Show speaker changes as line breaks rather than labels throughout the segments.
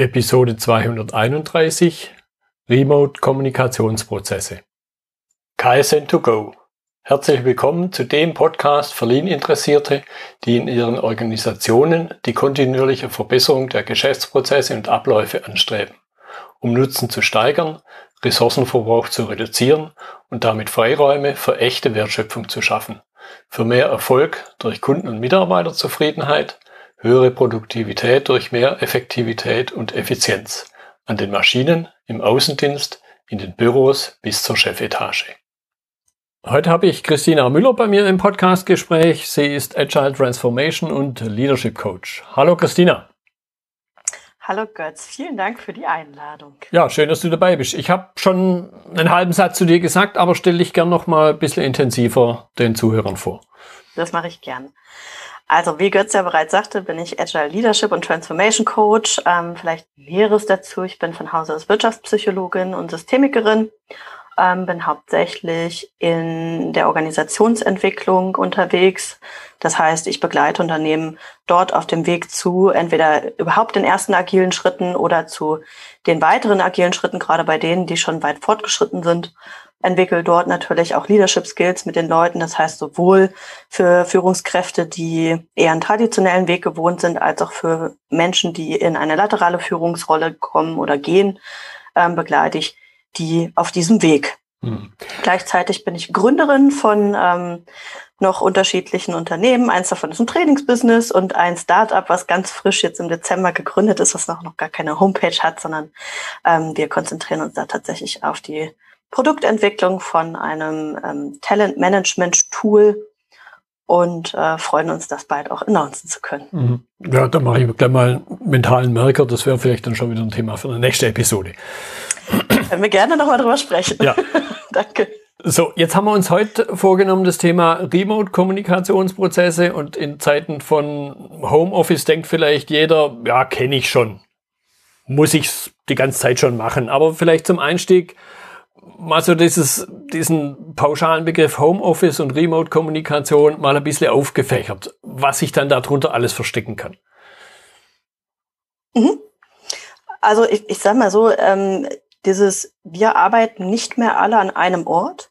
Episode 231 Remote Kommunikationsprozesse. KSN2Go. Herzlich willkommen zu dem Podcast für Lean-Interessierte, die in ihren Organisationen die kontinuierliche Verbesserung der Geschäftsprozesse und Abläufe anstreben, um Nutzen zu steigern, Ressourcenverbrauch zu reduzieren und damit Freiräume für echte Wertschöpfung zu schaffen, für mehr Erfolg durch Kunden- und Mitarbeiterzufriedenheit, höhere Produktivität durch mehr Effektivität und Effizienz an den Maschinen, im Außendienst, in den Büros bis zur Chefetage. Heute habe ich Christina Müller bei mir im Podcastgespräch. Sie ist Agile Transformation und Leadership Coach. Hallo Christina.
Hallo Götz, vielen Dank für die Einladung.
Ja, schön, dass du dabei bist. Ich habe schon einen halben Satz zu dir gesagt, aber stell dich gern noch mal ein bisschen intensiver den Zuhörern vor.
Das mache ich gern. Also wie Götz ja bereits sagte, bin ich Agile Leadership und Transformation Coach. Ähm, vielleicht Näheres dazu. Ich bin von Hause aus Wirtschaftspsychologin und Systemikerin. Ähm, bin hauptsächlich in der Organisationsentwicklung unterwegs. Das heißt, ich begleite Unternehmen dort auf dem Weg zu entweder überhaupt den ersten agilen Schritten oder zu den weiteren agilen Schritten, gerade bei denen, die schon weit fortgeschritten sind entwickle dort natürlich auch Leadership Skills mit den Leuten. Das heißt, sowohl für Führungskräfte, die eher einen traditionellen Weg gewohnt sind, als auch für Menschen, die in eine laterale Führungsrolle kommen oder gehen, ähm, begleite ich die auf diesem Weg. Mhm. Gleichzeitig bin ich Gründerin von ähm, noch unterschiedlichen Unternehmen. Eins davon ist ein Trainingsbusiness und ein Startup, was ganz frisch jetzt im Dezember gegründet ist, was noch, noch gar keine Homepage hat, sondern ähm, wir konzentrieren uns da tatsächlich auf die Produktentwicklung von einem ähm, Talent-Management-Tool und äh, freuen uns, das bald auch announcen zu können. Mhm.
Ja, da mache ich gleich mal einen mentalen Merker. Das wäre vielleicht dann schon wieder ein Thema für eine nächste Episode.
Können wir gerne nochmal drüber sprechen.
Ja. Danke. So, jetzt haben wir uns heute vorgenommen, das Thema Remote-Kommunikationsprozesse und in Zeiten von Homeoffice denkt vielleicht jeder, ja, kenne ich schon. Muss ich die ganze Zeit schon machen. Aber vielleicht zum Einstieg, mal so dieses, diesen pauschalen Begriff Homeoffice und Remote-Kommunikation mal ein bisschen aufgefächert, was sich dann darunter alles verstecken kann.
Mhm. Also ich, ich sag mal so, ähm, dieses, wir arbeiten nicht mehr alle an einem Ort.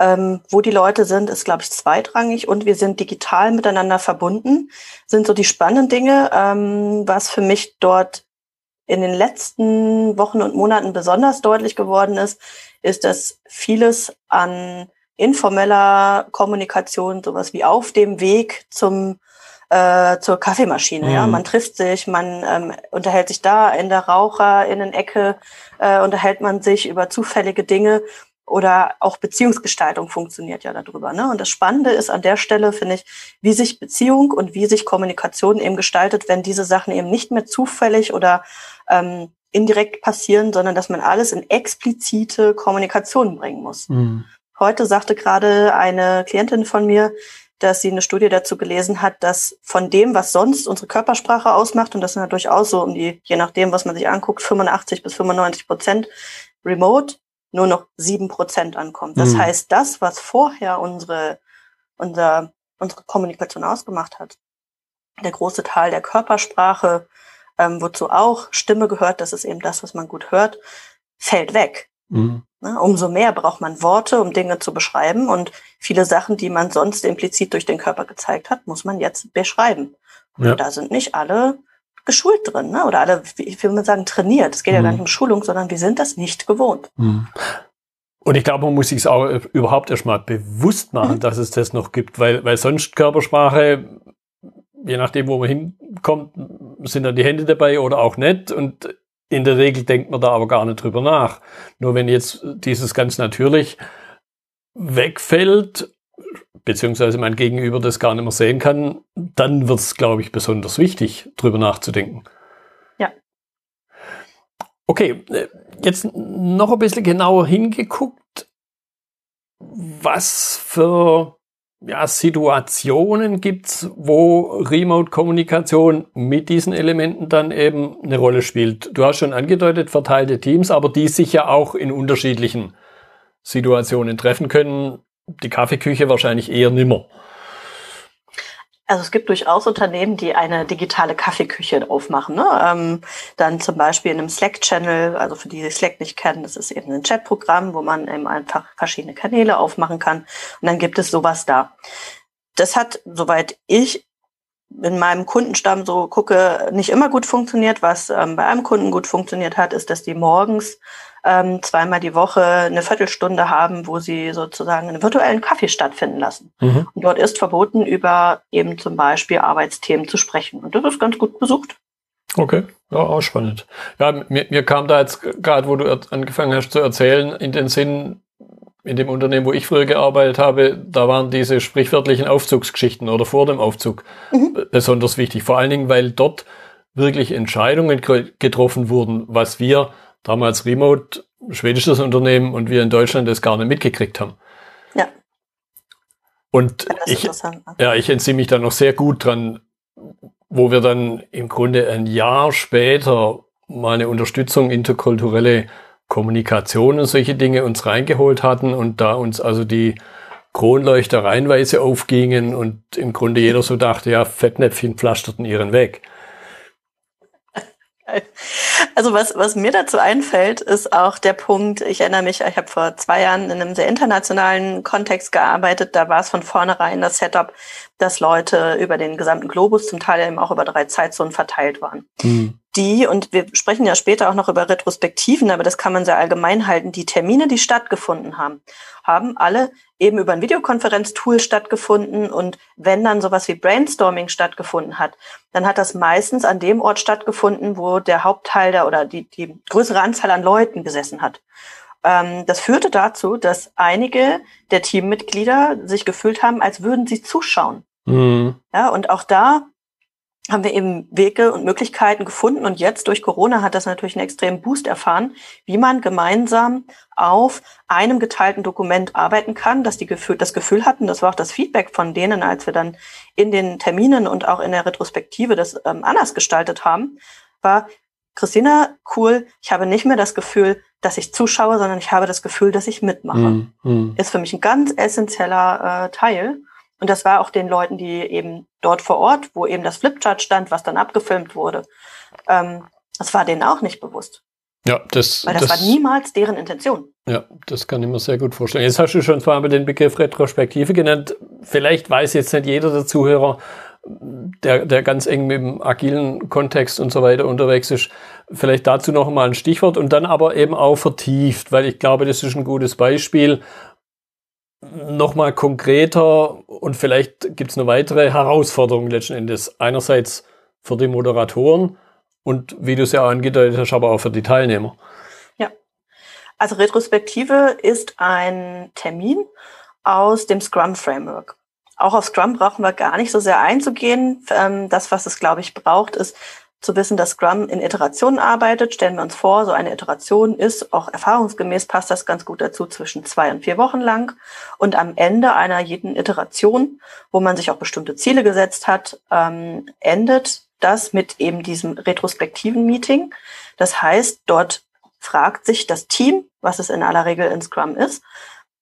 Ähm, wo die Leute sind, ist, glaube ich, zweitrangig und wir sind digital miteinander verbunden, sind so die spannenden Dinge. Ähm, was für mich dort in den letzten Wochen und Monaten besonders deutlich geworden ist, ist, dass vieles an informeller Kommunikation, sowas wie auf dem Weg zum äh, zur Kaffeemaschine. Mhm. Ja, man trifft sich, man ähm, unterhält sich da in der Raucher in den Ecke, äh, unterhält man sich über zufällige Dinge oder auch Beziehungsgestaltung funktioniert ja darüber. Ne? Und das Spannende ist an der Stelle, finde ich, wie sich Beziehung und wie sich Kommunikation eben gestaltet, wenn diese Sachen eben nicht mehr zufällig oder ähm, indirekt passieren, sondern dass man alles in explizite Kommunikation bringen muss. Mhm. Heute sagte gerade eine Klientin von mir, dass sie eine Studie dazu gelesen hat, dass von dem, was sonst unsere Körpersprache ausmacht, und das sind ja durchaus so um die, je nachdem, was man sich anguckt, 85 bis 95 Prozent remote, nur noch sieben Prozent ankommt. Das mhm. heißt, das, was vorher unsere, unser, unsere Kommunikation ausgemacht hat, der große Teil der Körpersprache, ähm, wozu auch Stimme gehört, das ist eben das, was man gut hört, fällt weg. Mhm. Ne, umso mehr braucht man Worte, um Dinge zu beschreiben. Und viele Sachen, die man sonst implizit durch den Körper gezeigt hat, muss man jetzt beschreiben. Ja. Und da sind nicht alle geschult drin, ne? oder alle, wie will man sagen, trainiert. Es geht mhm. ja gar mhm. nicht um Schulung, sondern wir sind das nicht gewohnt. Mhm.
Und ich glaube, man muss sich es auch überhaupt erstmal bewusst machen, mhm. dass es das noch gibt, weil, weil sonst Körpersprache, je nachdem, wo man hinkommt, sind dann die Hände dabei oder auch nicht. Und in der Regel denkt man da aber gar nicht drüber nach. Nur wenn jetzt dieses ganz natürlich wegfällt, beziehungsweise mein Gegenüber das gar nicht mehr sehen kann, dann wird es, glaube ich, besonders wichtig, drüber nachzudenken.
Ja.
Okay, jetzt noch ein bisschen genauer hingeguckt, was für ja, Situationen gibt's, wo Remote-Kommunikation mit diesen Elementen dann eben eine Rolle spielt. Du hast schon angedeutet, verteilte Teams, aber die sich ja auch in unterschiedlichen Situationen treffen können. Die Kaffeeküche wahrscheinlich eher nimmer.
Also es gibt durchaus Unternehmen, die eine digitale Kaffeeküche aufmachen. Ne? Ähm, dann zum Beispiel in einem Slack-Channel, also für die, die Slack nicht kennen, das ist eben ein Chatprogramm, wo man eben einfach verschiedene Kanäle aufmachen kann. Und dann gibt es sowas da. Das hat, soweit ich in meinem Kundenstamm so gucke, nicht immer gut funktioniert. Was ähm, bei einem Kunden gut funktioniert hat, ist, dass die morgens ähm, zweimal die Woche eine Viertelstunde haben, wo sie sozusagen einen virtuellen Kaffee stattfinden lassen. Mhm. Und dort ist verboten, über eben zum Beispiel Arbeitsthemen zu sprechen. Und das ist ganz gut besucht.
Okay, ja, auch spannend. Ja, mir, mir kam da jetzt gerade, wo du angefangen hast zu erzählen, in den Sinn, in dem Unternehmen, wo ich früher gearbeitet habe, da waren diese sprichwörtlichen Aufzugsgeschichten oder vor dem Aufzug mhm. besonders wichtig. Vor allen Dingen, weil dort wirklich Entscheidungen getroffen wurden, was wir damals Remote, schwedisches Unternehmen und wir in Deutschland das gar nicht mitgekriegt haben.
Ja.
Und ich, ja, ich entziehe mich da noch sehr gut dran, wo wir dann im Grunde ein Jahr später mal eine Unterstützung interkulturelle Kommunikation und solche Dinge uns reingeholt hatten und da uns also die Kronleuchter reihenweise aufgingen und im Grunde jeder so dachte, ja, Fettnäpfchen pflasterten ihren Weg.
Also was, was mir dazu einfällt, ist auch der Punkt, ich erinnere mich, ich habe vor zwei Jahren in einem sehr internationalen Kontext gearbeitet, da war es von vornherein das Setup, dass Leute über den gesamten Globus, zum Teil eben auch über drei Zeitzonen verteilt waren. Mhm die, und wir sprechen ja später auch noch über Retrospektiven, aber das kann man sehr allgemein halten, die Termine, die stattgefunden haben, haben alle eben über ein Videokonferenztool stattgefunden. Und wenn dann sowas wie Brainstorming stattgefunden hat, dann hat das meistens an dem Ort stattgefunden, wo der Hauptteil der oder die, die größere Anzahl an Leuten gesessen hat. Ähm, das führte dazu, dass einige der Teammitglieder sich gefühlt haben, als würden sie zuschauen. Mhm. Ja, und auch da haben wir eben Wege und Möglichkeiten gefunden. Und jetzt durch Corona hat das natürlich einen extremen Boost erfahren, wie man gemeinsam auf einem geteilten Dokument arbeiten kann, dass die Gefühl, das Gefühl hatten, das war auch das Feedback von denen, als wir dann in den Terminen und auch in der Retrospektive das ähm, anders gestaltet haben, war, Christina, cool, ich habe nicht mehr das Gefühl, dass ich zuschaue, sondern ich habe das Gefühl, dass ich mitmache. Mm, mm. Ist für mich ein ganz essentieller äh, Teil. Und das war auch den Leuten, die eben dort vor Ort, wo eben das Flipchart stand, was dann abgefilmt wurde, ähm, das war denen auch nicht bewusst.
Ja, das,
Weil das, das, war niemals deren Intention.
Ja, das kann ich mir sehr gut vorstellen. Jetzt hast du schon zwar den Begriff Retrospektive genannt. Vielleicht weiß jetzt nicht jeder der Zuhörer, der, der ganz eng mit dem agilen Kontext und so weiter unterwegs ist. Vielleicht dazu noch mal ein Stichwort und dann aber eben auch vertieft, weil ich glaube, das ist ein gutes Beispiel, nochmal konkreter und vielleicht gibt es eine weitere Herausforderung letzten Endes. Einerseits für die Moderatoren und wie du es ja angedeutet hast, aber auch für die Teilnehmer.
Ja, also Retrospektive ist ein Termin aus dem Scrum Framework. Auch auf Scrum brauchen wir gar nicht so sehr einzugehen. Ähm, das, was es, glaube ich, braucht, ist zu wissen, dass Scrum in Iterationen arbeitet. Stellen wir uns vor, so eine Iteration ist, auch erfahrungsgemäß passt das ganz gut dazu, zwischen zwei und vier Wochen lang. Und am Ende einer jeden Iteration, wo man sich auch bestimmte Ziele gesetzt hat, ähm, endet das mit eben diesem retrospektiven Meeting. Das heißt, dort fragt sich das Team, was es in aller Regel in Scrum ist,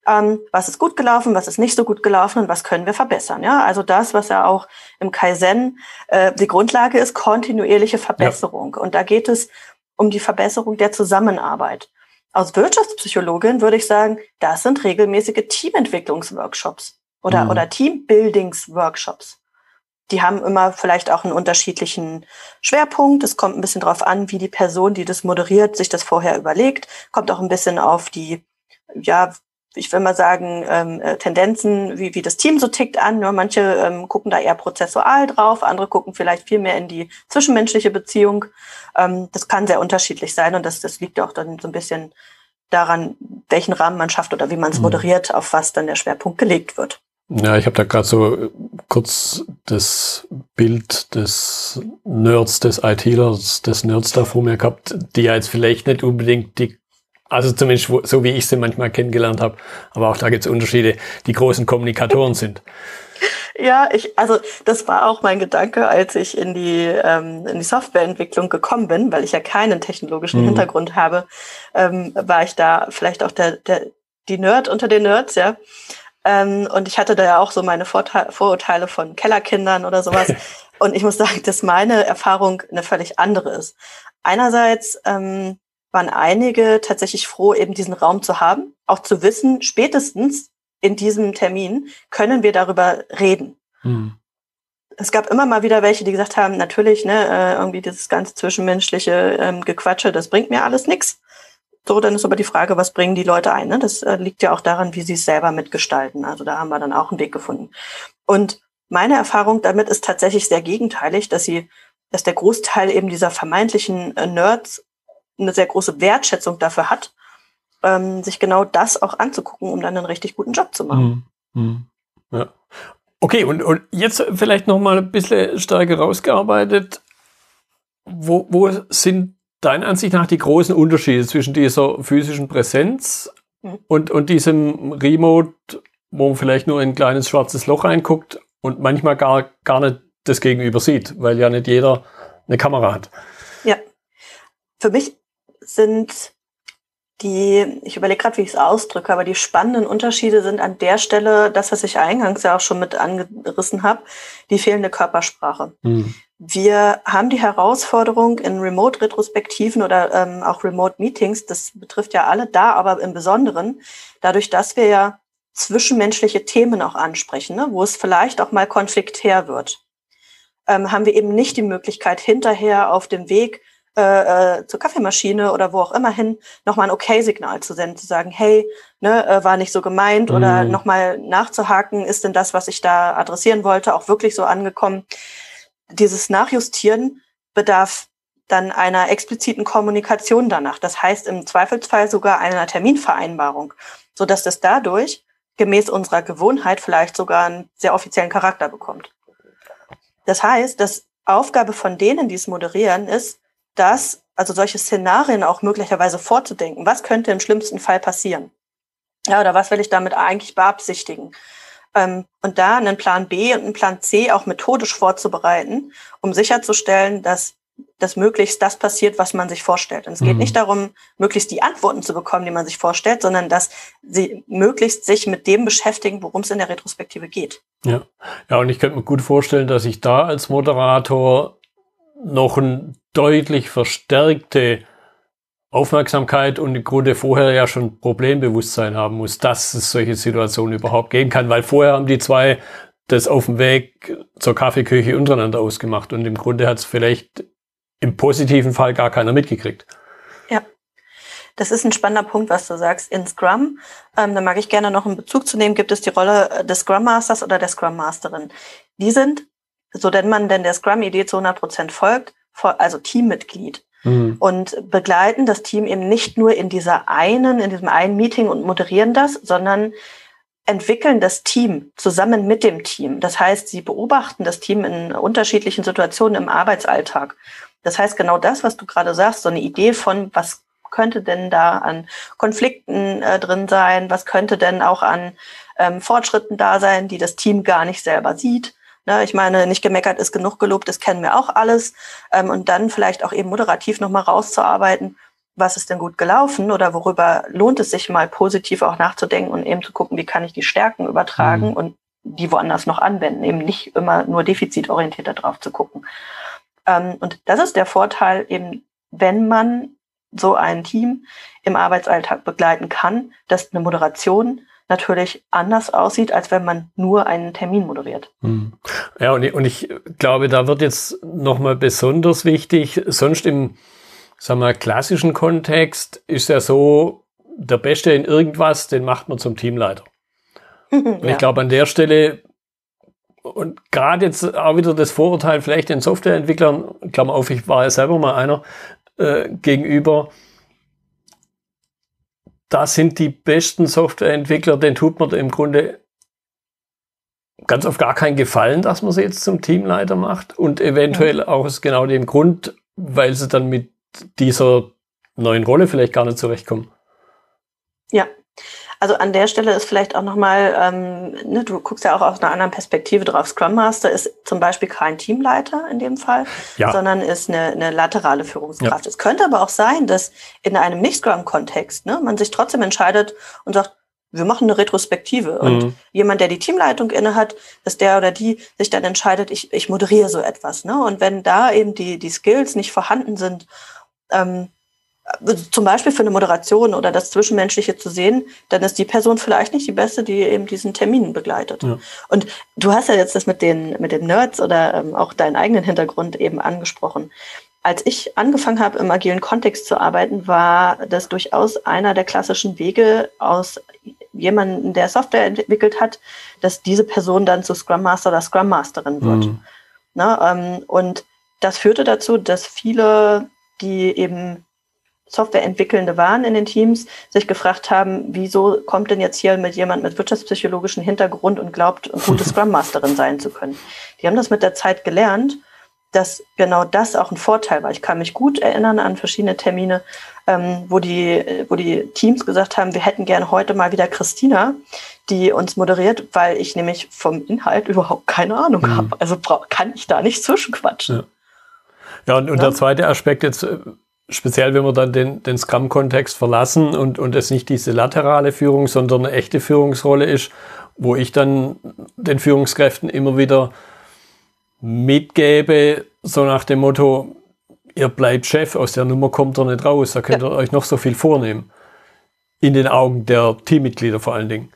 ähm, was ist gut gelaufen, was ist nicht so gut gelaufen und was können wir verbessern. Ja, also das, was ja auch im Kaizen äh, die Grundlage ist, kontinuierliche Verbesserung. Ja. Und da geht es um die Verbesserung der Zusammenarbeit. Aus Wirtschaftspsychologin würde ich sagen, das sind regelmäßige Teamentwicklungsworkshops oder, mhm. oder Teambuildingsworkshops. Die haben immer vielleicht auch einen unterschiedlichen Schwerpunkt. Es kommt ein bisschen drauf an, wie die Person, die das moderiert, sich das vorher überlegt. Kommt auch ein bisschen auf die, ja, ich will mal sagen, ähm, äh, Tendenzen, wie, wie das Team so tickt an. Ja, manche ähm, gucken da eher prozessual drauf, andere gucken vielleicht viel mehr in die zwischenmenschliche Beziehung. Ähm, das kann sehr unterschiedlich sein und das, das liegt auch dann so ein bisschen daran, welchen Rahmen man schafft oder wie man es mhm. moderiert, auf was dann der Schwerpunkt gelegt wird.
Ja, ich habe da gerade so äh, kurz das Bild des Nerds, des ITlers, des Nerds da vor mir gehabt, die ja jetzt vielleicht nicht unbedingt die also zumindest so wie ich sie manchmal kennengelernt habe. Aber auch da gibt es Unterschiede, die großen Kommunikatoren sind.
Ja, ich, also das war auch mein Gedanke, als ich in die, ähm, in die Softwareentwicklung gekommen bin, weil ich ja keinen technologischen mhm. Hintergrund habe, ähm, war ich da vielleicht auch der, der, die Nerd unter den Nerds, ja. Ähm, und ich hatte da ja auch so meine Vorteile, Vorurteile von Kellerkindern oder sowas. und ich muss sagen, dass meine Erfahrung eine völlig andere ist. Einerseits ähm, waren einige tatsächlich froh, eben diesen Raum zu haben, auch zu wissen, spätestens in diesem Termin können wir darüber reden. Hm. Es gab immer mal wieder welche, die gesagt haben, natürlich, ne, äh, irgendwie dieses ganze zwischenmenschliche ähm, Gequatsche, das bringt mir alles nichts. So, dann ist aber die Frage, was bringen die Leute ein? Ne? Das äh, liegt ja auch daran, wie sie es selber mitgestalten. Also da haben wir dann auch einen Weg gefunden. Und meine Erfahrung damit ist tatsächlich sehr gegenteilig, dass sie, dass der Großteil eben dieser vermeintlichen äh, Nerds eine sehr große Wertschätzung dafür hat, ähm, sich genau das auch anzugucken, um dann einen richtig guten Job zu machen.
Mhm. Mhm. Ja. Okay, und, und jetzt vielleicht noch mal ein bisschen stärker rausgearbeitet. Wo, wo sind deiner Ansicht nach die großen Unterschiede zwischen dieser physischen Präsenz mhm. und, und diesem Remote, wo man vielleicht nur in ein kleines schwarzes Loch reinguckt und manchmal gar, gar nicht das Gegenüber sieht, weil ja nicht jeder eine Kamera hat?
Ja. Für mich sind die, ich überlege gerade, wie ich es ausdrücke, aber die spannenden Unterschiede sind an der Stelle, das, was ich eingangs ja auch schon mit angerissen habe, die fehlende Körpersprache. Mhm. Wir haben die Herausforderung in Remote-Retrospektiven oder ähm, auch Remote-Meetings, das betrifft ja alle da, aber im Besonderen, dadurch, dass wir ja zwischenmenschliche Themen auch ansprechen, ne, wo es vielleicht auch mal konfliktär wird, ähm, haben wir eben nicht die Möglichkeit, hinterher auf dem Weg äh, äh, zur Kaffeemaschine oder wo auch immer hin nochmal ein Okay-Signal zu senden, zu sagen, hey, ne, äh, war nicht so gemeint mhm. oder nochmal nachzuhaken, ist denn das, was ich da adressieren wollte, auch wirklich so angekommen? Dieses Nachjustieren bedarf dann einer expliziten Kommunikation danach. Das heißt im Zweifelsfall sogar einer Terminvereinbarung, so dass das dadurch gemäß unserer Gewohnheit vielleicht sogar einen sehr offiziellen Charakter bekommt. Das heißt, dass Aufgabe von denen, die es moderieren, ist, das, also solche Szenarien auch möglicherweise vorzudenken. Was könnte im schlimmsten Fall passieren? Ja, oder was will ich damit eigentlich beabsichtigen? Ähm, und da einen Plan B und einen Plan C auch methodisch vorzubereiten, um sicherzustellen, dass dass möglichst das passiert, was man sich vorstellt. Und es geht mhm. nicht darum, möglichst die Antworten zu bekommen, die man sich vorstellt, sondern dass sie möglichst sich mit dem beschäftigen, worum es in der Retrospektive geht.
Ja, ja, und ich könnte mir gut vorstellen, dass ich da als Moderator noch ein deutlich verstärkte Aufmerksamkeit und im Grunde vorher ja schon Problembewusstsein haben muss, dass es solche Situationen überhaupt geben kann, weil vorher haben die zwei das auf dem Weg zur Kaffeeküche untereinander ausgemacht und im Grunde hat es vielleicht im positiven Fall gar keiner mitgekriegt.
Ja, das ist ein spannender Punkt, was du sagst. In Scrum, ähm, da mag ich gerne noch einen Bezug zu nehmen, gibt es die Rolle des Scrum Masters oder der Scrum Masterin. Die sind, so denn man denn der Scrum-Idee zu 100 Prozent folgt, also Teammitglied. Mhm. Und begleiten das Team eben nicht nur in dieser einen, in diesem einen Meeting und moderieren das, sondern entwickeln das Team zusammen mit dem Team. Das heißt, sie beobachten das Team in unterschiedlichen Situationen im Arbeitsalltag. Das heißt, genau das, was du gerade sagst, so eine Idee von, was könnte denn da an Konflikten äh, drin sein, was könnte denn auch an ähm, Fortschritten da sein, die das Team gar nicht selber sieht. Ne, ich meine, nicht gemeckert ist genug gelobt, das kennen wir auch alles. Ähm, und dann vielleicht auch eben moderativ nochmal rauszuarbeiten, was ist denn gut gelaufen oder worüber lohnt es sich mal positiv auch nachzudenken und eben zu gucken, wie kann ich die Stärken übertragen mhm. und die woanders noch anwenden, eben nicht immer nur defizitorientiert darauf zu gucken. Ähm, und das ist der Vorteil eben, wenn man so ein Team im Arbeitsalltag begleiten kann, dass eine Moderation natürlich anders aussieht, als wenn man nur einen Termin moderiert. Hm.
Ja, und ich, und ich glaube, da wird jetzt nochmal besonders wichtig, sonst im, sagen wir, klassischen Kontext ist ja so, der Beste in irgendwas, den macht man zum Teamleiter. Und ja. ich glaube, an der Stelle, und gerade jetzt auch wieder das Vorurteil vielleicht den Softwareentwicklern, Klammer auf, ich war ja selber mal einer, äh, gegenüber, das sind die besten Softwareentwickler, den tut man im Grunde ganz auf gar keinen Gefallen, dass man sie jetzt zum Teamleiter macht und eventuell ja. auch aus genau dem Grund, weil sie dann mit dieser neuen Rolle vielleicht gar nicht zurechtkommen.
Also an der Stelle ist vielleicht auch nochmal, ähm, ne, du guckst ja auch aus einer anderen Perspektive drauf. Scrum Master ist zum Beispiel kein Teamleiter in dem Fall, ja. sondern ist eine, eine laterale Führungskraft. Ja. Es könnte aber auch sein, dass in einem Nicht-Scrum-Kontext ne, man sich trotzdem entscheidet und sagt, wir machen eine Retrospektive. Und mhm. jemand, der die Teamleitung inne hat, dass der oder die sich dann entscheidet, ich, ich moderiere so etwas. Ne? Und wenn da eben die, die Skills nicht vorhanden sind, ähm, zum Beispiel für eine Moderation oder das Zwischenmenschliche zu sehen, dann ist die Person vielleicht nicht die beste, die eben diesen Termin begleitet. Ja. Und du hast ja jetzt das mit den, mit den Nerds oder ähm, auch deinen eigenen Hintergrund eben angesprochen. Als ich angefangen habe, im agilen Kontext zu arbeiten, war das durchaus einer der klassischen Wege aus jemandem, der Software entwickelt hat, dass diese Person dann zu Scrum Master oder Scrum Masterin wird. Mhm. Na, ähm, und das führte dazu, dass viele, die eben Softwareentwickelnde waren in den Teams, sich gefragt haben, wieso kommt denn jetzt hier mit jemand mit wirtschaftspsychologischem Hintergrund und glaubt, eine gute Scrum Masterin sein zu können. Die haben das mit der Zeit gelernt, dass genau das auch ein Vorteil war. Ich kann mich gut erinnern an verschiedene Termine, ähm, wo, die, wo die Teams gesagt haben, wir hätten gerne heute mal wieder Christina, die uns moderiert, weil ich nämlich vom Inhalt überhaupt keine Ahnung mhm. habe. Also kann ich da nicht zwischenquatschen.
Ja. Ja, und, und ja. der zweite Aspekt jetzt, äh, speziell wenn wir dann den, den Scrum-Kontext verlassen und, und es nicht diese laterale Führung, sondern eine echte Führungsrolle ist, wo ich dann den Führungskräften immer wieder mitgebe, so nach dem Motto, ihr bleibt Chef, aus der Nummer kommt ihr nicht raus, da könnt ihr euch noch so viel vornehmen. In den Augen der Teammitglieder vor allen Dingen.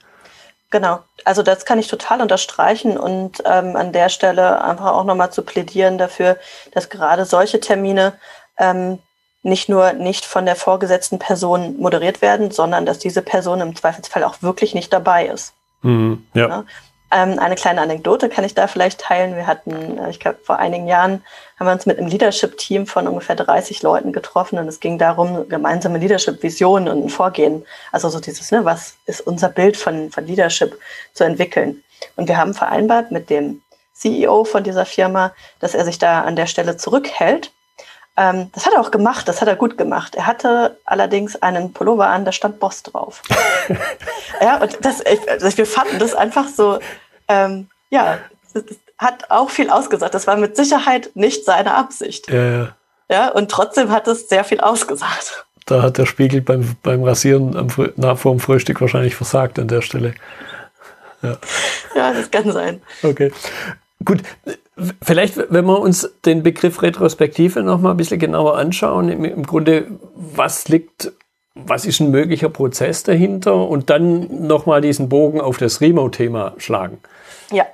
Genau, also das kann ich total unterstreichen und ähm, an der Stelle einfach auch nochmal zu plädieren dafür, dass gerade solche Termine ähm, nicht nur nicht von der vorgesetzten Person moderiert werden, sondern dass diese Person im Zweifelsfall auch wirklich nicht dabei ist. Mhm, ja. ja. Ähm, eine kleine Anekdote kann ich da vielleicht teilen. Wir hatten, äh, ich glaube, vor einigen Jahren haben wir uns mit einem Leadership-Team von ungefähr 30 Leuten getroffen und es ging darum, gemeinsame Leadership-Visionen und ein Vorgehen, also so dieses, ne, was ist unser Bild von, von Leadership zu entwickeln. Und wir haben vereinbart mit dem CEO von dieser Firma, dass er sich da an der Stelle zurückhält. Ähm, das hat er auch gemacht, das hat er gut gemacht. Er hatte allerdings einen Pullover an, da stand Boss drauf. ja, und das, ich, wir fanden das einfach so ähm, ja, hat auch viel ausgesagt. Das war mit Sicherheit nicht seine Absicht. Ja, ja. ja und trotzdem hat es sehr viel ausgesagt.
Da hat der Spiegel beim, beim Rasieren am, nach, vor dem Frühstück wahrscheinlich versagt an der Stelle.
Ja. ja, das kann sein.
Okay. Gut, vielleicht, wenn wir uns den Begriff Retrospektive noch mal ein bisschen genauer anschauen, im, im Grunde, was liegt was ist ein möglicher Prozess dahinter und dann nochmal diesen Bogen auf das Remote-Thema schlagen.
Ja,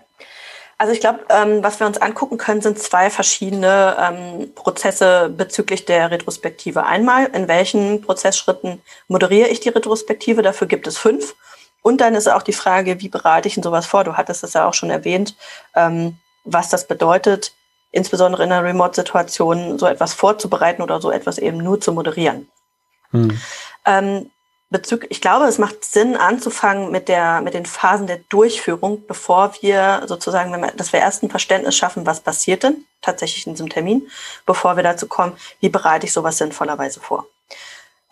also ich glaube, ähm, was wir uns angucken können, sind zwei verschiedene ähm, Prozesse bezüglich der Retrospektive. Einmal, in welchen Prozessschritten moderiere ich die Retrospektive? Dafür gibt es fünf. Und dann ist auch die Frage, wie bereite ich denn sowas vor? Du hattest es ja auch schon erwähnt, ähm, was das bedeutet, insbesondere in einer Remote-Situation so etwas vorzubereiten oder so etwas eben nur zu moderieren. Hm. Ähm, bezüglich, ich glaube, es macht Sinn, anzufangen mit der, mit den Phasen der Durchführung, bevor wir sozusagen, wenn wir, dass wir erst ein Verständnis schaffen, was passiert denn tatsächlich in diesem Termin, bevor wir dazu kommen, wie bereite ich sowas sinnvollerweise vor.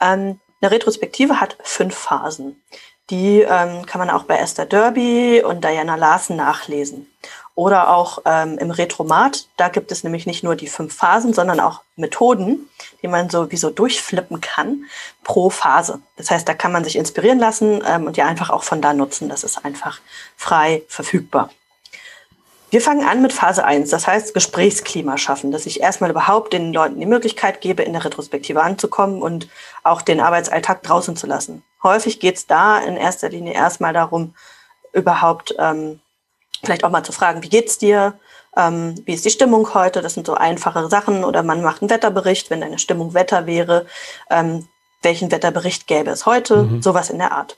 Ähm, eine Retrospektive hat fünf Phasen. Die ähm, kann man auch bei Esther Derby und Diana Larsen nachlesen. Oder auch ähm, im Retromat, da gibt es nämlich nicht nur die fünf Phasen, sondern auch Methoden, die man so wie so durchflippen kann pro Phase. Das heißt, da kann man sich inspirieren lassen ähm, und ja einfach auch von da nutzen. Das ist einfach frei verfügbar. Wir fangen an mit Phase 1, das heißt Gesprächsklima schaffen, dass ich erstmal überhaupt den Leuten die Möglichkeit gebe, in der Retrospektive anzukommen und auch den Arbeitsalltag draußen zu lassen. Häufig geht es da in erster Linie erstmal darum, überhaupt ähm, vielleicht auch mal zu fragen, wie geht's dir? Ähm, wie ist die Stimmung heute? Das sind so einfache Sachen. Oder man macht einen Wetterbericht, wenn deine Stimmung Wetter wäre. Ähm, welchen Wetterbericht gäbe es heute? Mhm. Sowas in der Art.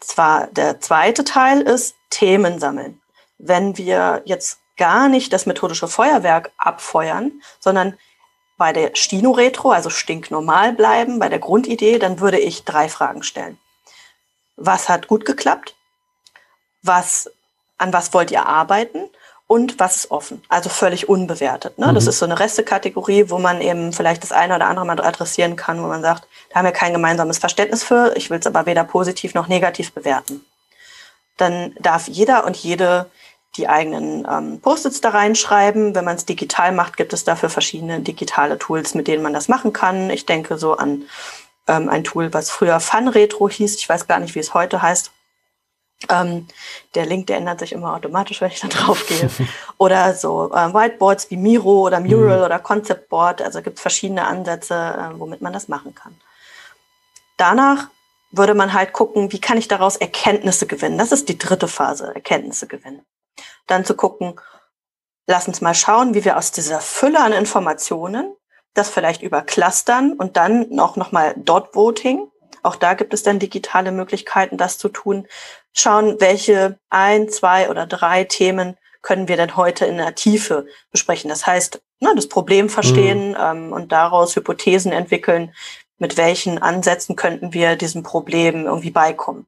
Zwar der zweite Teil ist Themen sammeln. Wenn wir jetzt gar nicht das methodische Feuerwerk abfeuern, sondern bei der Stino-Retro, also stinknormal bleiben, bei der Grundidee, dann würde ich drei Fragen stellen. Was hat gut geklappt? Was, an was wollt ihr arbeiten? Und was ist offen? Also völlig unbewertet. Ne? Mhm. Das ist so eine Restekategorie, wo man eben vielleicht das eine oder andere mal adressieren kann, wo man sagt, da haben wir kein gemeinsames Verständnis für, ich will es aber weder positiv noch negativ bewerten. Dann darf jeder und jede die eigenen ähm, Post-its da reinschreiben. Wenn man es digital macht, gibt es dafür verschiedene digitale Tools, mit denen man das machen kann. Ich denke so an ähm, ein Tool, was früher Fun Retro hieß. Ich weiß gar nicht, wie es heute heißt. Ähm, der Link, der ändert sich immer automatisch, wenn ich da drauf gehe. oder so äh, Whiteboards wie Miro oder Mural mhm. oder Concept Board. Also gibt es verschiedene Ansätze, äh, womit man das machen kann. Danach würde man halt gucken, wie kann ich daraus Erkenntnisse gewinnen. Das ist die dritte Phase, Erkenntnisse gewinnen. Dann zu gucken, lass uns mal schauen, wie wir aus dieser Fülle an Informationen das vielleicht über Clustern und dann auch nochmal Dot Voting. Auch da gibt es dann digitale Möglichkeiten, das zu tun. Schauen, welche ein, zwei oder drei Themen können wir denn heute in der Tiefe besprechen. Das heißt, na, das Problem verstehen mhm. ähm, und daraus Hypothesen entwickeln, mit welchen Ansätzen könnten wir diesem Problem irgendwie beikommen.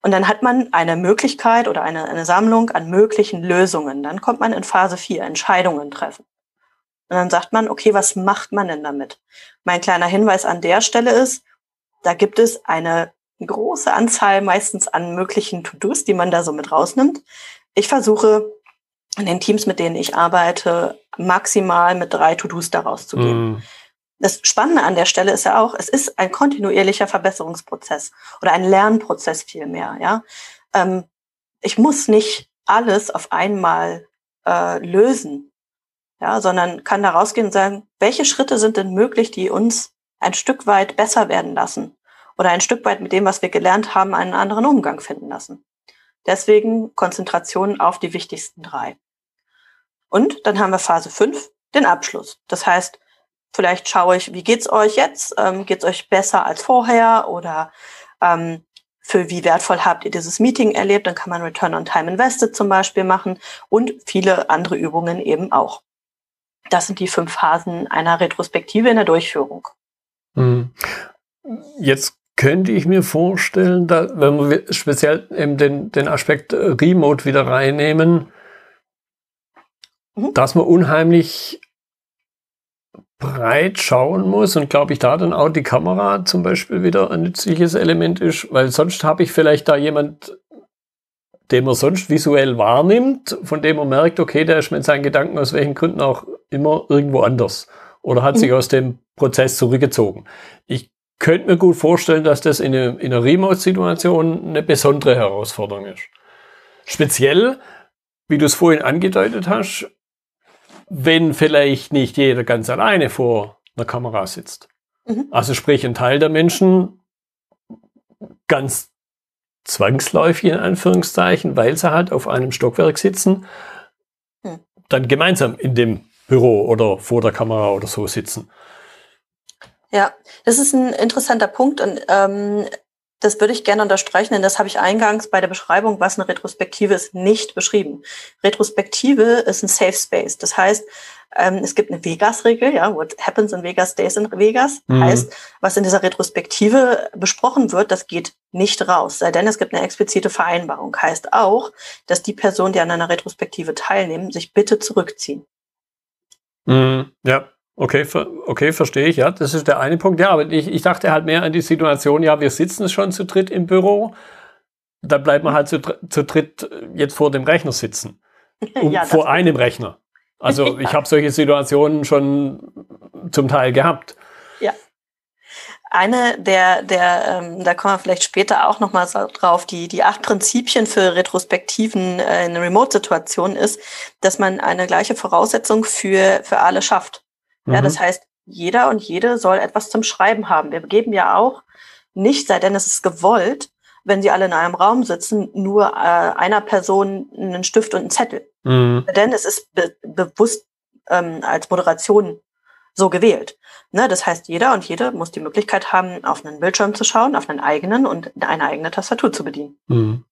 Und dann hat man eine Möglichkeit oder eine, eine Sammlung an möglichen Lösungen. Dann kommt man in Phase 4, Entscheidungen treffen. Und dann sagt man, okay, was macht man denn damit? Mein kleiner Hinweis an der Stelle ist, da gibt es eine große Anzahl meistens an möglichen To-Dos, die man da so mit rausnimmt. Ich versuche in den Teams, mit denen ich arbeite, maximal mit drei To-Dos daraus zu gehen. Mm das Spannende an der Stelle ist ja auch, es ist ein kontinuierlicher Verbesserungsprozess oder ein Lernprozess vielmehr. Ja, ähm, ich muss nicht alles auf einmal äh, lösen, ja, sondern kann da rausgehen und sagen, welche Schritte sind denn möglich, die uns ein Stück weit besser werden lassen oder ein Stück weit mit dem, was wir gelernt haben, einen anderen Umgang finden lassen. Deswegen Konzentration auf die wichtigsten drei. Und dann haben wir Phase 5, den Abschluss. Das heißt, Vielleicht schaue ich, wie geht's euch jetzt? Ähm, geht's euch besser als vorher? Oder ähm, für wie wertvoll habt ihr dieses Meeting erlebt? Dann kann man Return on Time Invested zum Beispiel machen und viele andere Übungen eben auch. Das sind die fünf Phasen einer Retrospektive in der Durchführung.
Hm. Jetzt könnte ich mir vorstellen, da, wenn wir speziell eben den, den Aspekt Remote wieder reinnehmen, mhm. dass man unheimlich breit schauen muss und glaube ich da dann auch die Kamera zum Beispiel wieder ein nützliches Element ist, weil sonst habe ich vielleicht da jemand, den man sonst visuell wahrnimmt, von dem man merkt, okay, der ist mit seinen Gedanken aus welchen Gründen auch immer irgendwo anders oder hat sich mhm. aus dem Prozess zurückgezogen. Ich könnte mir gut vorstellen, dass das in, eine, in einer Remote-Situation eine besondere Herausforderung ist. Speziell, wie du es vorhin angedeutet hast, wenn vielleicht nicht jeder ganz alleine vor einer Kamera sitzt. Mhm. Also sprich, ein Teil der Menschen ganz zwangsläufig in Anführungszeichen, weil sie halt auf einem Stockwerk sitzen, mhm. dann gemeinsam in dem Büro oder vor der Kamera oder so sitzen.
Ja, das ist ein interessanter Punkt und ähm, das würde ich gerne unterstreichen, denn das habe ich eingangs bei der Beschreibung, was eine Retrospektive ist, nicht beschrieben. Retrospektive ist ein Safe Space. Das heißt, ähm, es gibt eine Vegas-Regel, ja, what happens in Vegas stays in Vegas. Mhm. Heißt, was in dieser Retrospektive besprochen wird, das geht nicht raus, sei denn es gibt eine explizite Vereinbarung. Heißt auch, dass die Personen, die an einer Retrospektive teilnehmen, sich bitte zurückziehen.
Mhm. Ja, Okay, okay, verstehe ich, ja. Das ist der eine Punkt. Ja, aber ich, ich dachte halt mehr an die Situation, ja, wir sitzen schon zu dritt im Büro, da bleibt man halt zu, zu dritt jetzt vor dem Rechner sitzen. Um, ja, vor einem Rechner. Also ich habe solche Situationen schon zum Teil gehabt.
Ja. Eine der, der ähm, da kommen wir vielleicht später auch nochmal drauf, die, die acht Prinzipien für Retrospektiven äh, in Remote-Situationen ist, dass man eine gleiche Voraussetzung für, für alle schafft. Ja, das mhm. heißt, jeder und jede soll etwas zum Schreiben haben. Wir geben ja auch nicht, sei denn es ist gewollt, wenn sie alle in einem Raum sitzen, nur äh, einer Person einen Stift und einen Zettel. Mhm. Denn es ist be bewusst ähm, als Moderation so gewählt. Ne, das heißt, jeder und jede muss die Möglichkeit haben, auf einen Bildschirm zu schauen, auf einen eigenen und eine eigene Tastatur zu bedienen. Mhm.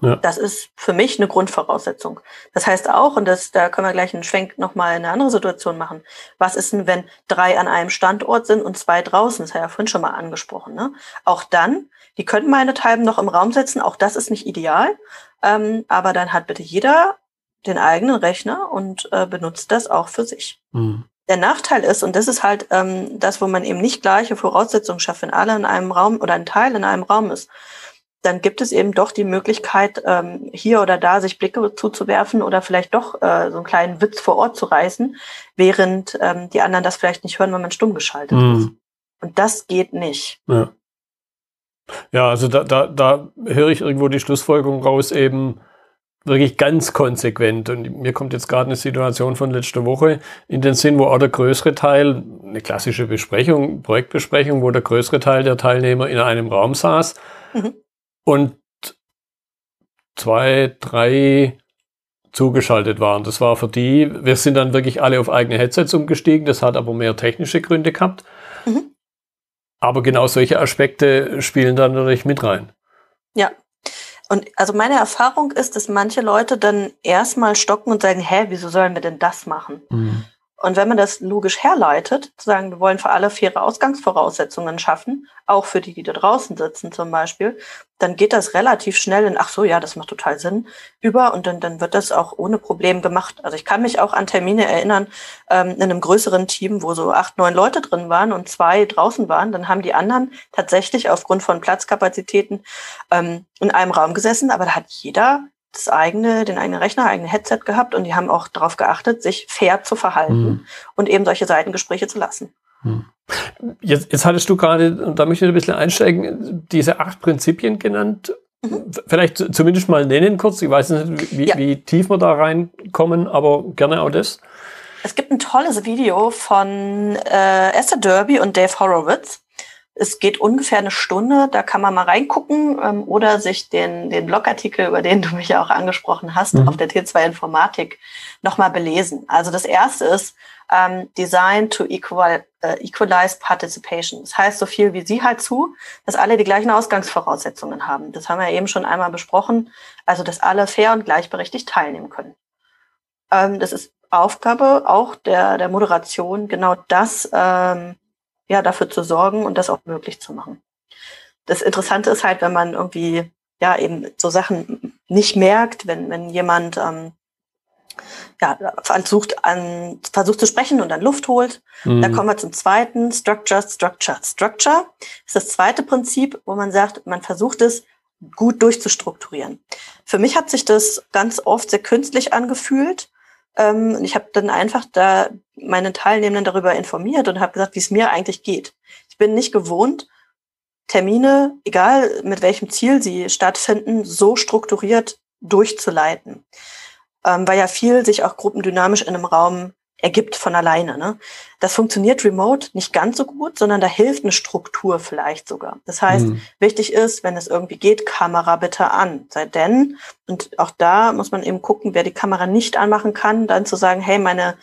Ja. Das ist für mich eine Grundvoraussetzung. Das heißt auch, und das, da können wir gleich einen Schwenk nochmal in eine andere Situation machen. Was ist denn, wenn drei an einem Standort sind und zwei draußen? Das hat ja vorhin schon mal angesprochen. Ne? Auch dann, die könnten meinethalben noch im Raum setzen. Auch das ist nicht ideal. Ähm, aber dann hat bitte jeder den eigenen Rechner und äh, benutzt das auch für sich. Mhm. Der Nachteil ist, und das ist halt ähm, das, wo man eben nicht gleiche Voraussetzungen schafft, wenn alle in einem Raum oder ein Teil in einem Raum ist, dann gibt es eben doch die Möglichkeit, ähm, hier oder da sich Blicke zuzuwerfen oder vielleicht doch äh, so einen kleinen Witz vor Ort zu reißen, während ähm, die anderen das vielleicht nicht hören, wenn man stumm geschaltet mm. ist. Und das geht nicht.
Ja. Ja, also da, da, da höre ich irgendwo die Schlussfolgerung raus, eben wirklich ganz konsequent. Und mir kommt jetzt gerade eine Situation von letzter Woche in den Sinn, wo auch der größere Teil, eine klassische Besprechung, Projektbesprechung, wo der größere Teil der Teilnehmer in einem Raum saß mhm. und zwei, drei zugeschaltet waren. Das war für die, wir sind dann wirklich alle auf eigene Headsets umgestiegen, das hat aber mehr technische Gründe gehabt. Mhm. Aber genau solche Aspekte spielen dann natürlich mit rein.
Ja. Und also meine Erfahrung ist, dass manche Leute dann erstmal stocken und sagen, hä, wieso sollen wir denn das machen? Mhm. Und wenn man das logisch herleitet, zu sagen, wir wollen für alle faire Ausgangsvoraussetzungen schaffen, auch für die, die da draußen sitzen zum Beispiel, dann geht das relativ schnell in, ach so, ja, das macht total Sinn, über und dann, dann wird das auch ohne Problem gemacht. Also ich kann mich auch an Termine erinnern, ähm, in einem größeren Team, wo so acht, neun Leute drin waren und zwei draußen waren, dann haben die anderen tatsächlich aufgrund von Platzkapazitäten ähm, in einem Raum gesessen, aber da hat jeder das eigene, den eigenen Rechner, eigene Headset gehabt und die haben auch darauf geachtet, sich fair zu verhalten mhm. und eben solche Seitengespräche zu lassen.
Mhm. Jetzt, jetzt hattest du gerade, und da möchte ich ein bisschen einsteigen, diese acht Prinzipien genannt. Mhm. Vielleicht zumindest mal nennen kurz. Ich weiß nicht, wie, ja. wie tief wir da reinkommen, aber gerne auch das.
Es gibt ein tolles Video von äh, Esther Derby und Dave Horowitz. Es geht ungefähr eine Stunde, da kann man mal reingucken ähm, oder sich den, den Blogartikel, über den du mich ja auch angesprochen hast, mhm. auf der T2 Informatik nochmal belesen. Also das erste ist ähm, Design to equal, äh, Equalize Participation. Das heißt so viel wie sie halt zu, dass alle die gleichen Ausgangsvoraussetzungen haben. Das haben wir eben schon einmal besprochen. Also dass alle fair und gleichberechtigt teilnehmen können. Ähm, das ist Aufgabe auch der, der Moderation, genau das ähm, ja, dafür zu sorgen und das auch möglich zu machen. Das Interessante ist halt, wenn man irgendwie ja eben so Sachen nicht merkt, wenn, wenn jemand ähm, ja, versucht, an, versucht zu sprechen und dann Luft holt. Mhm. Dann kommen wir zum zweiten, Structure, Structure. Structure ist das zweite Prinzip, wo man sagt, man versucht es gut durchzustrukturieren. Für mich hat sich das ganz oft sehr künstlich angefühlt, ähm, ich habe dann einfach da meine Teilnehmenden darüber informiert und habe gesagt, wie es mir eigentlich geht. Ich bin nicht gewohnt, Termine, egal mit welchem Ziel sie stattfinden, so strukturiert durchzuleiten. Ähm, weil ja viel sich auch gruppendynamisch in einem Raum ergibt von alleine. Ne? Das funktioniert remote nicht ganz so gut, sondern da hilft eine Struktur vielleicht sogar. Das heißt, mhm. wichtig ist, wenn es irgendwie geht, Kamera bitte an. Sei denn, und auch da muss man eben gucken, wer die Kamera nicht anmachen kann, dann zu sagen, hey, meine,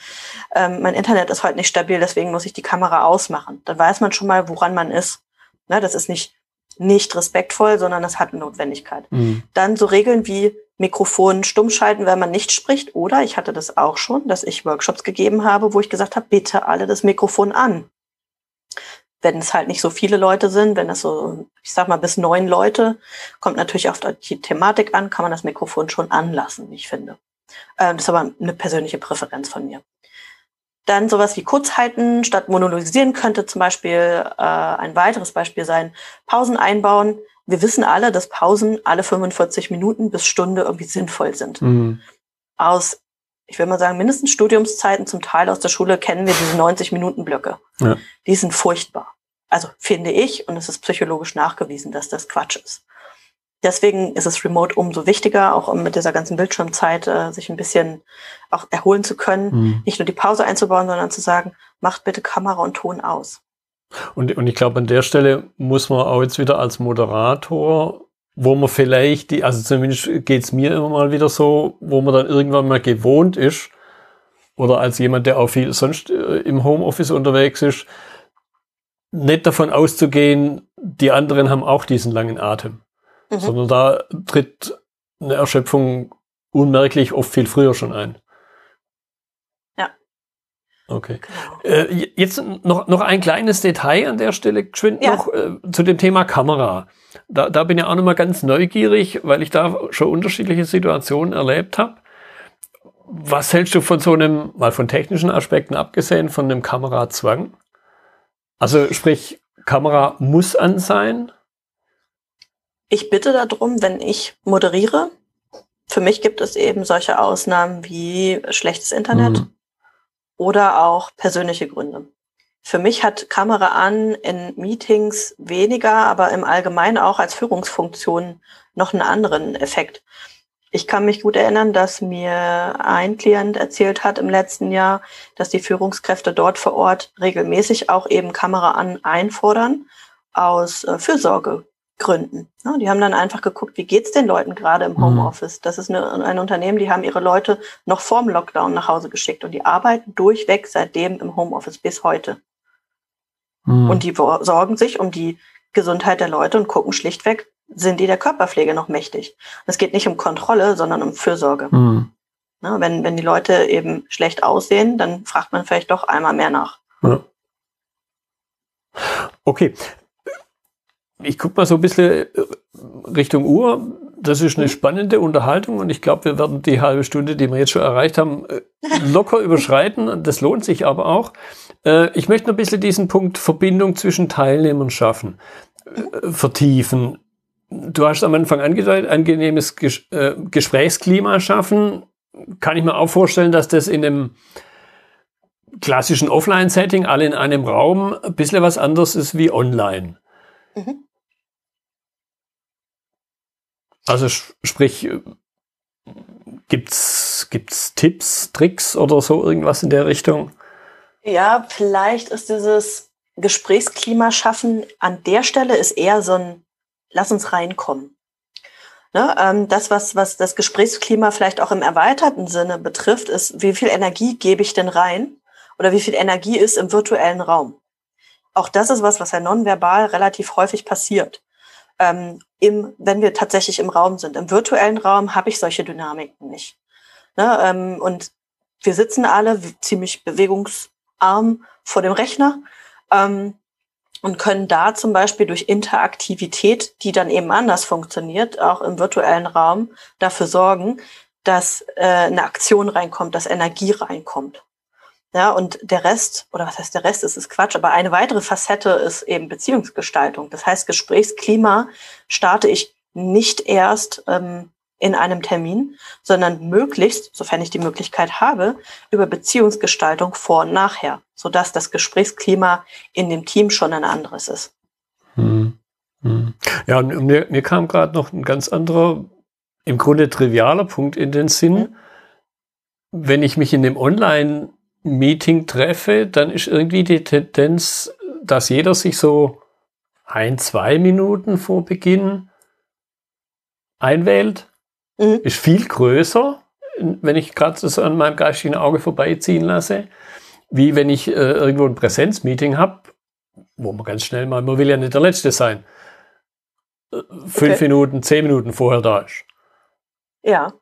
ähm, mein Internet ist heute nicht stabil, deswegen muss ich die Kamera ausmachen. Dann weiß man schon mal, woran man ist. Ne? Das ist nicht nicht respektvoll, sondern das hat eine Notwendigkeit. Mhm. Dann so Regeln wie Mikrofon stumm schalten, wenn man nicht spricht. Oder ich hatte das auch schon, dass ich Workshops gegeben habe, wo ich gesagt habe, bitte alle das Mikrofon an. Wenn es halt nicht so viele Leute sind, wenn es so, ich sag mal, bis neun Leute, kommt natürlich auf die Thematik an, kann man das Mikrofon schon anlassen, ich finde. Ähm, das ist aber eine persönliche Präferenz von mir. Dann sowas wie Kurzhalten statt monologisieren könnte zum Beispiel äh, ein weiteres Beispiel sein. Pausen einbauen wir wissen alle, dass Pausen alle 45 Minuten bis Stunde irgendwie sinnvoll sind. Mhm. Aus, ich will mal sagen, mindestens Studiumszeiten, zum Teil aus der Schule kennen wir diese 90 Minuten Blöcke. Ja. Die sind furchtbar. Also finde ich, und es ist psychologisch nachgewiesen, dass das Quatsch ist. Deswegen ist es remote umso wichtiger, auch um mit dieser ganzen Bildschirmzeit äh, sich ein bisschen auch erholen zu können. Mhm. Nicht nur die Pause einzubauen, sondern zu sagen, macht bitte Kamera und Ton aus.
Und, und ich glaube, an der Stelle muss man auch jetzt wieder als Moderator, wo man vielleicht, die, also zumindest geht's mir immer mal wieder so, wo man dann irgendwann mal gewohnt ist, oder als jemand, der auch viel sonst äh, im Homeoffice unterwegs ist, nicht davon auszugehen, die anderen haben auch diesen langen Atem. Mhm. Sondern da tritt eine Erschöpfung unmerklich oft viel früher schon ein. Okay. Genau. Äh, jetzt noch, noch ein kleines Detail an der Stelle, geschwind ja. noch äh, zu dem Thema Kamera. Da, da bin ich auch nochmal ganz neugierig, weil ich da schon unterschiedliche Situationen erlebt habe. Was hältst du von so einem, mal von technischen Aspekten abgesehen, von einem Kamerazwang? Also sprich, Kamera muss an sein?
Ich bitte darum, wenn ich moderiere. Für mich gibt es eben solche Ausnahmen wie schlechtes Internet. Mhm oder auch persönliche Gründe. für mich hat Kamera an in Meetings weniger, aber im Allgemeinen auch als Führungsfunktion noch einen anderen Effekt. Ich kann mich gut erinnern, dass mir ein Klient erzählt hat im letzten Jahr, dass die Führungskräfte dort vor Ort regelmäßig auch eben Kamera an einfordern aus äh, Fürsorgegründen. Ja, die haben dann einfach geguckt, wie geht's den Leuten gerade im mhm. Homeoffice. Das ist eine, ein Unternehmen, die haben ihre Leute noch vorm Lockdown nach Hause geschickt und die arbeiten durchweg seitdem im Homeoffice bis heute. Mhm. Und die sorgen sich um die Gesundheit der Leute und gucken schlichtweg, sind die der Körperpflege noch mächtig. Es geht nicht um Kontrolle, sondern um Fürsorge. Mhm. Na, wenn, wenn die Leute eben schlecht aussehen, dann fragt man vielleicht doch einmal mehr nach. Ja.
Okay. Ich gucke mal so ein bisschen äh, Richtung Uhr. Das ist eine mhm. spannende Unterhaltung und ich glaube, wir werden die halbe Stunde, die wir jetzt schon erreicht haben, äh, locker überschreiten. Das lohnt sich aber auch. Äh, ich möchte noch ein bisschen diesen Punkt Verbindung zwischen Teilnehmern schaffen, vertiefen du hast am Anfang angedeutet, angenehmes Ges äh, Gesprächsklima schaffen. Kann ich mir auch vorstellen, dass das in einem klassischen Offline-Setting, alle in einem Raum, ein bisschen was anderes ist wie online. Mhm. Also sprich, gibt's gibt's Tipps, Tricks oder so irgendwas in der Richtung?
Ja, vielleicht ist dieses Gesprächsklima schaffen an der Stelle ist eher so ein lass uns reinkommen. Ne, ähm, das, was, was das Gesprächsklima vielleicht auch im erweiterten Sinne betrifft, ist, wie viel Energie gebe ich denn rein oder wie viel Energie ist im virtuellen Raum. Auch das ist was, was ja nonverbal relativ häufig passiert. Ähm, im, wenn wir tatsächlich im Raum sind. Im virtuellen Raum habe ich solche Dynamiken nicht. Ne, ähm, und wir sitzen alle ziemlich bewegungsarm vor dem Rechner. Ähm, und können da zum Beispiel durch Interaktivität, die dann eben anders funktioniert, auch im virtuellen Raum, dafür sorgen, dass äh, eine Aktion reinkommt, dass Energie reinkommt. Ja, und der Rest, oder was heißt der Rest, ist es Quatsch, aber eine weitere Facette ist eben Beziehungsgestaltung. Das heißt, Gesprächsklima starte ich nicht erst ähm, in einem Termin, sondern möglichst, sofern ich die Möglichkeit habe, über Beziehungsgestaltung vor und nachher, sodass das Gesprächsklima in dem Team schon ein anderes ist. Hm.
Hm. Ja, und mir, mir kam gerade noch ein ganz anderer, im Grunde trivialer Punkt in den Sinn. Hm. Wenn ich mich in dem Online-Meeting treffe, dann ist irgendwie die Tendenz, dass jeder sich so ein, zwei Minuten vor Beginn einwählt mhm. ist viel größer, wenn ich gerade das an meinem geistigen Auge vorbeiziehen lasse, wie wenn ich äh, irgendwo ein Präsenzmeeting habe, wo man ganz schnell mal, man will ja nicht der Letzte sein, äh, fünf okay. Minuten, zehn Minuten vorher da ist.
Ja.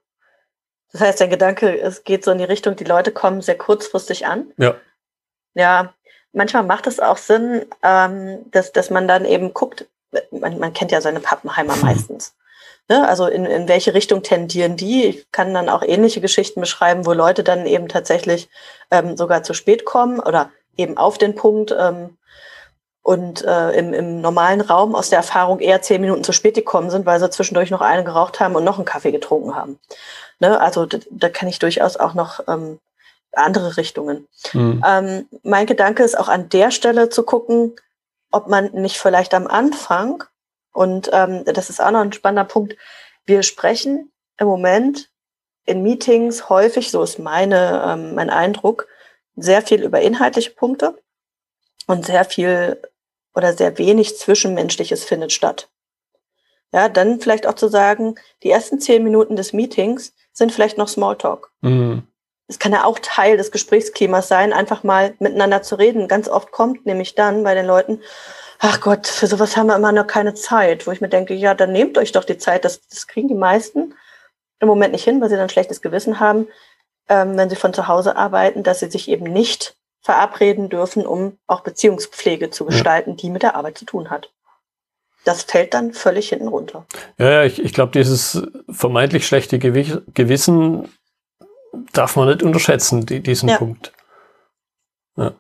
Das heißt, dein Gedanke, es geht so in die Richtung, die Leute kommen sehr kurzfristig an.
Ja.
Ja, manchmal macht es auch Sinn, ähm, dass, dass man dann eben guckt, man, man kennt ja seine Pappenheimer meistens. Ne? Also in, in welche Richtung tendieren die? Ich kann dann auch ähnliche Geschichten beschreiben, wo Leute dann eben tatsächlich ähm, sogar zu spät kommen oder eben auf den Punkt ähm, und äh, im, im normalen Raum aus der Erfahrung eher zehn Minuten zu spät gekommen sind, weil sie zwischendurch noch eine geraucht haben und noch einen Kaffee getrunken haben. Ne? Also da, da kann ich durchaus auch noch ähm, andere Richtungen. Mhm. Ähm, mein Gedanke ist auch an der Stelle zu gucken, ob man nicht vielleicht am Anfang und ähm, das ist auch noch ein spannender Punkt. Wir sprechen im Moment in Meetings häufig, so ist meine, ähm, mein Eindruck, sehr viel über inhaltliche Punkte und sehr viel oder sehr wenig Zwischenmenschliches findet statt. Ja, dann vielleicht auch zu sagen, die ersten zehn Minuten des Meetings sind vielleicht noch Smalltalk. Mhm. Es kann ja auch Teil des Gesprächsklimas sein, einfach mal miteinander zu reden. Ganz oft kommt nämlich dann bei den Leuten, ach Gott, für sowas haben wir immer noch keine Zeit, wo ich mir denke, ja, dann nehmt euch doch die Zeit, das, das kriegen die meisten im Moment nicht hin, weil sie dann schlechtes Gewissen haben, ähm, wenn sie von zu Hause arbeiten, dass sie sich eben nicht verabreden dürfen, um auch Beziehungspflege zu gestalten, ja. die mit der Arbeit zu tun hat. Das fällt dann völlig hinten runter.
Ja, ja ich, ich glaube, dieses vermeintlich schlechte Gewissen darf man nicht unterschätzen, die, diesen ja. Punkt. Ja.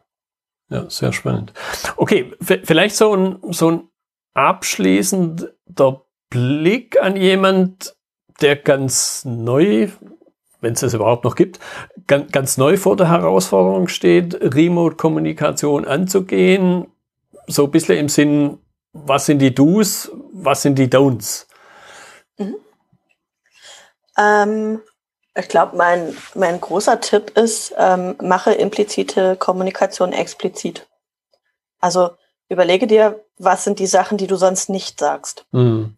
Ja, sehr spannend. Okay, vielleicht so ein, so ein abschließender Blick an jemand, der ganz neu wenn es das überhaupt noch gibt, ganz, ganz neu vor der Herausforderung steht, Remote-Kommunikation anzugehen. So ein bisschen im Sinn, was sind die Do's, was sind die Don'ts? Mhm.
Ähm, ich glaube, mein, mein großer Tipp ist, ähm, mache implizite Kommunikation explizit. Also überlege dir, was sind die Sachen, die du sonst nicht sagst. Mhm.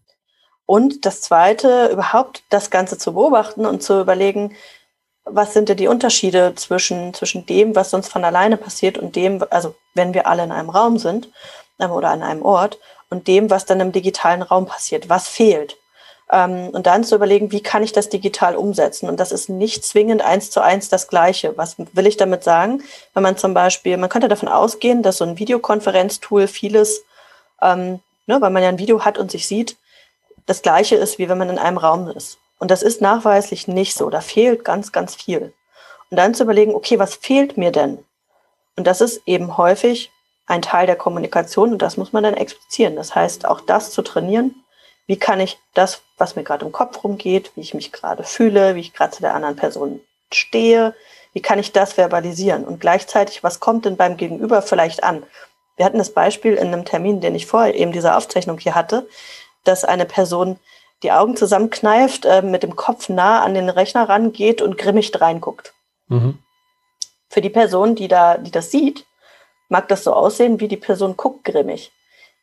Und das Zweite, überhaupt das Ganze zu beobachten und zu überlegen, was sind denn die Unterschiede zwischen, zwischen dem, was sonst von alleine passiert und dem, also wenn wir alle in einem Raum sind oder an einem Ort und dem, was dann im digitalen Raum passiert, was fehlt. Ähm, und dann zu überlegen, wie kann ich das digital umsetzen? Und das ist nicht zwingend eins zu eins das Gleiche. Was will ich damit sagen? Wenn man zum Beispiel, man könnte davon ausgehen, dass so ein Videokonferenztool vieles, ähm, ne, weil man ja ein Video hat und sich sieht, das Gleiche ist, wie wenn man in einem Raum ist. Und das ist nachweislich nicht so. Da fehlt ganz, ganz viel. Und dann zu überlegen, okay, was fehlt mir denn? Und das ist eben häufig ein Teil der Kommunikation und das muss man dann explizieren. Das heißt, auch das zu trainieren, wie kann ich das, was mir gerade im Kopf rumgeht, wie ich mich gerade fühle, wie ich gerade zu der anderen Person stehe, wie kann ich das verbalisieren? Und gleichzeitig, was kommt denn beim Gegenüber vielleicht an? Wir hatten das Beispiel in einem Termin, den ich vorher eben dieser Aufzeichnung hier hatte, dass eine Person die Augen zusammenkneift, äh, mit dem Kopf nah an den Rechner rangeht und grimmig reinguckt. Mhm. Für die Person, die da, die das sieht, mag das so aussehen, wie die Person guckt grimmig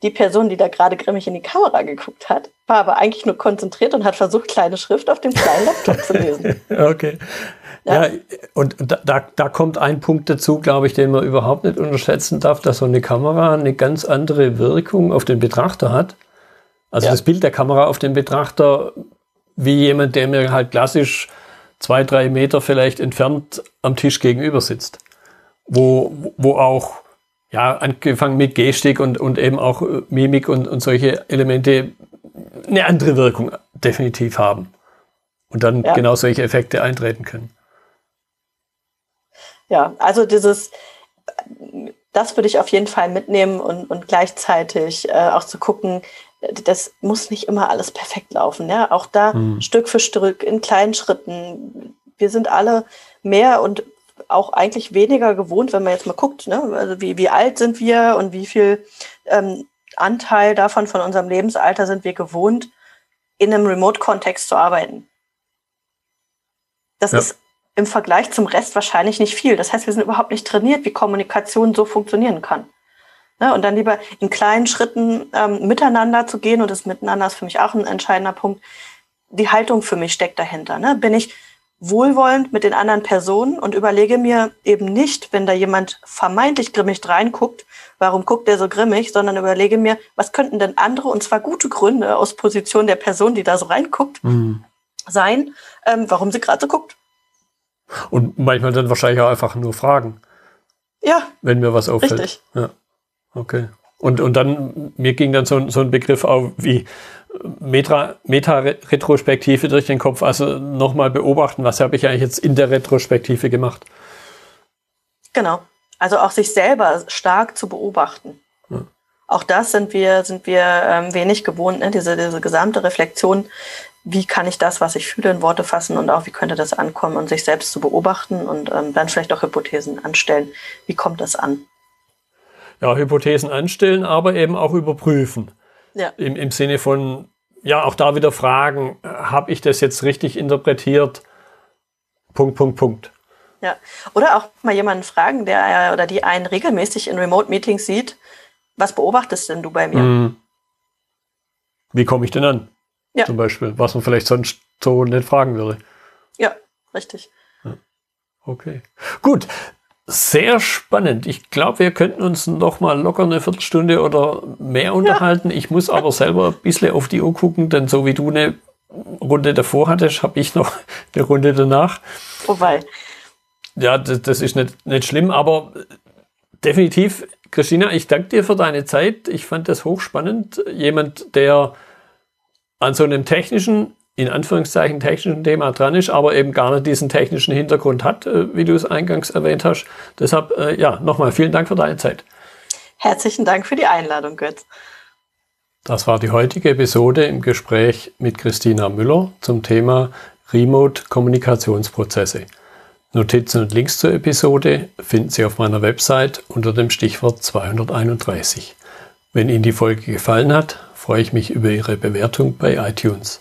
die Person, die da gerade grimmig in die Kamera geguckt hat, war aber eigentlich nur konzentriert und hat versucht, kleine Schrift auf dem kleinen Laptop zu lesen.
Okay. Ja, ja und da, da kommt ein Punkt dazu, glaube ich, den man überhaupt nicht unterschätzen darf, dass so eine Kamera eine ganz andere Wirkung auf den Betrachter hat. Also ja. das Bild der Kamera auf den Betrachter, wie jemand, der mir halt klassisch zwei, drei Meter vielleicht entfernt am Tisch gegenüber sitzt. Wo, wo auch ja, angefangen mit Gestik und, und eben auch äh, Mimik und, und solche Elemente eine andere Wirkung definitiv haben. Und dann ja. genau solche Effekte eintreten können.
Ja, also dieses, das würde ich auf jeden Fall mitnehmen und, und gleichzeitig äh, auch zu gucken, das muss nicht immer alles perfekt laufen. Ja? Auch da hm. Stück für Stück in kleinen Schritten. Wir sind alle mehr und auch eigentlich weniger gewohnt, wenn man jetzt mal guckt, ne? also wie, wie alt sind wir und wie viel ähm, Anteil davon von unserem Lebensalter sind wir gewohnt, in einem Remote-Kontext zu arbeiten. Das ja. ist im Vergleich zum Rest wahrscheinlich nicht viel. Das heißt, wir sind überhaupt nicht trainiert, wie Kommunikation so funktionieren kann. Ne? Und dann lieber in kleinen Schritten ähm, miteinander zu gehen, und das Miteinander ist für mich auch ein entscheidender Punkt. Die Haltung für mich steckt dahinter. Ne? Bin ich wohlwollend mit den anderen Personen und überlege mir eben nicht, wenn da jemand vermeintlich grimmig reinguckt, warum guckt der so grimmig, sondern überlege mir, was könnten denn andere, und zwar gute Gründe aus Position der Person, die da so reinguckt, mhm. sein, ähm, warum sie gerade so guckt.
Und manchmal dann wahrscheinlich auch einfach nur fragen.
Ja.
Wenn mir was auffällt. Richtig. Ja. Okay. Und, und dann, mir ging dann so, so ein Begriff auf wie Meta-Retrospektive Meta durch den Kopf, also nochmal beobachten, was habe ich eigentlich jetzt in der Retrospektive gemacht.
Genau. Also auch sich selber stark zu beobachten. Ja. Auch das sind wir, sind wir ähm, wenig gewohnt, ne? diese, diese gesamte Reflexion, wie kann ich das, was ich fühle, in Worte fassen und auch wie könnte das ankommen und sich selbst zu beobachten und ähm, dann vielleicht auch Hypothesen anstellen. Wie kommt das an?
ja, Hypothesen anstellen, aber eben auch überprüfen. Ja. Im, Im Sinne von, ja, auch da wieder fragen, habe ich das jetzt richtig interpretiert? Punkt, Punkt, Punkt.
Ja, oder auch mal jemanden fragen, der oder die einen regelmäßig in Remote-Meetings sieht, was beobachtest denn du bei mir? Hm.
Wie komme ich denn an? Ja. Zum Beispiel, was man vielleicht sonst so nicht fragen würde.
Ja, richtig.
Okay. Gut, sehr spannend. Ich glaube, wir könnten uns noch mal locker eine Viertelstunde oder mehr unterhalten. Ja. Ich muss aber selber ein bisschen auf die Uhr gucken, denn so wie du eine Runde davor hattest, habe ich noch eine Runde danach.
Wobei.
Ja, das, das ist nicht, nicht schlimm, aber definitiv, Christina, ich danke dir für deine Zeit. Ich fand das hochspannend. Jemand, der an so einem technischen in Anführungszeichen technischen Thema dran ist, aber eben gar nicht diesen technischen Hintergrund hat, äh, wie du es eingangs erwähnt hast. Deshalb, äh, ja, nochmal vielen Dank für deine Zeit.
Herzlichen Dank für die Einladung, Götz.
Das war die heutige Episode im Gespräch mit Christina Müller zum Thema Remote-Kommunikationsprozesse. Notizen und Links zur Episode finden Sie auf meiner Website unter dem Stichwort 231. Wenn Ihnen die Folge gefallen hat, freue ich mich über Ihre Bewertung bei iTunes.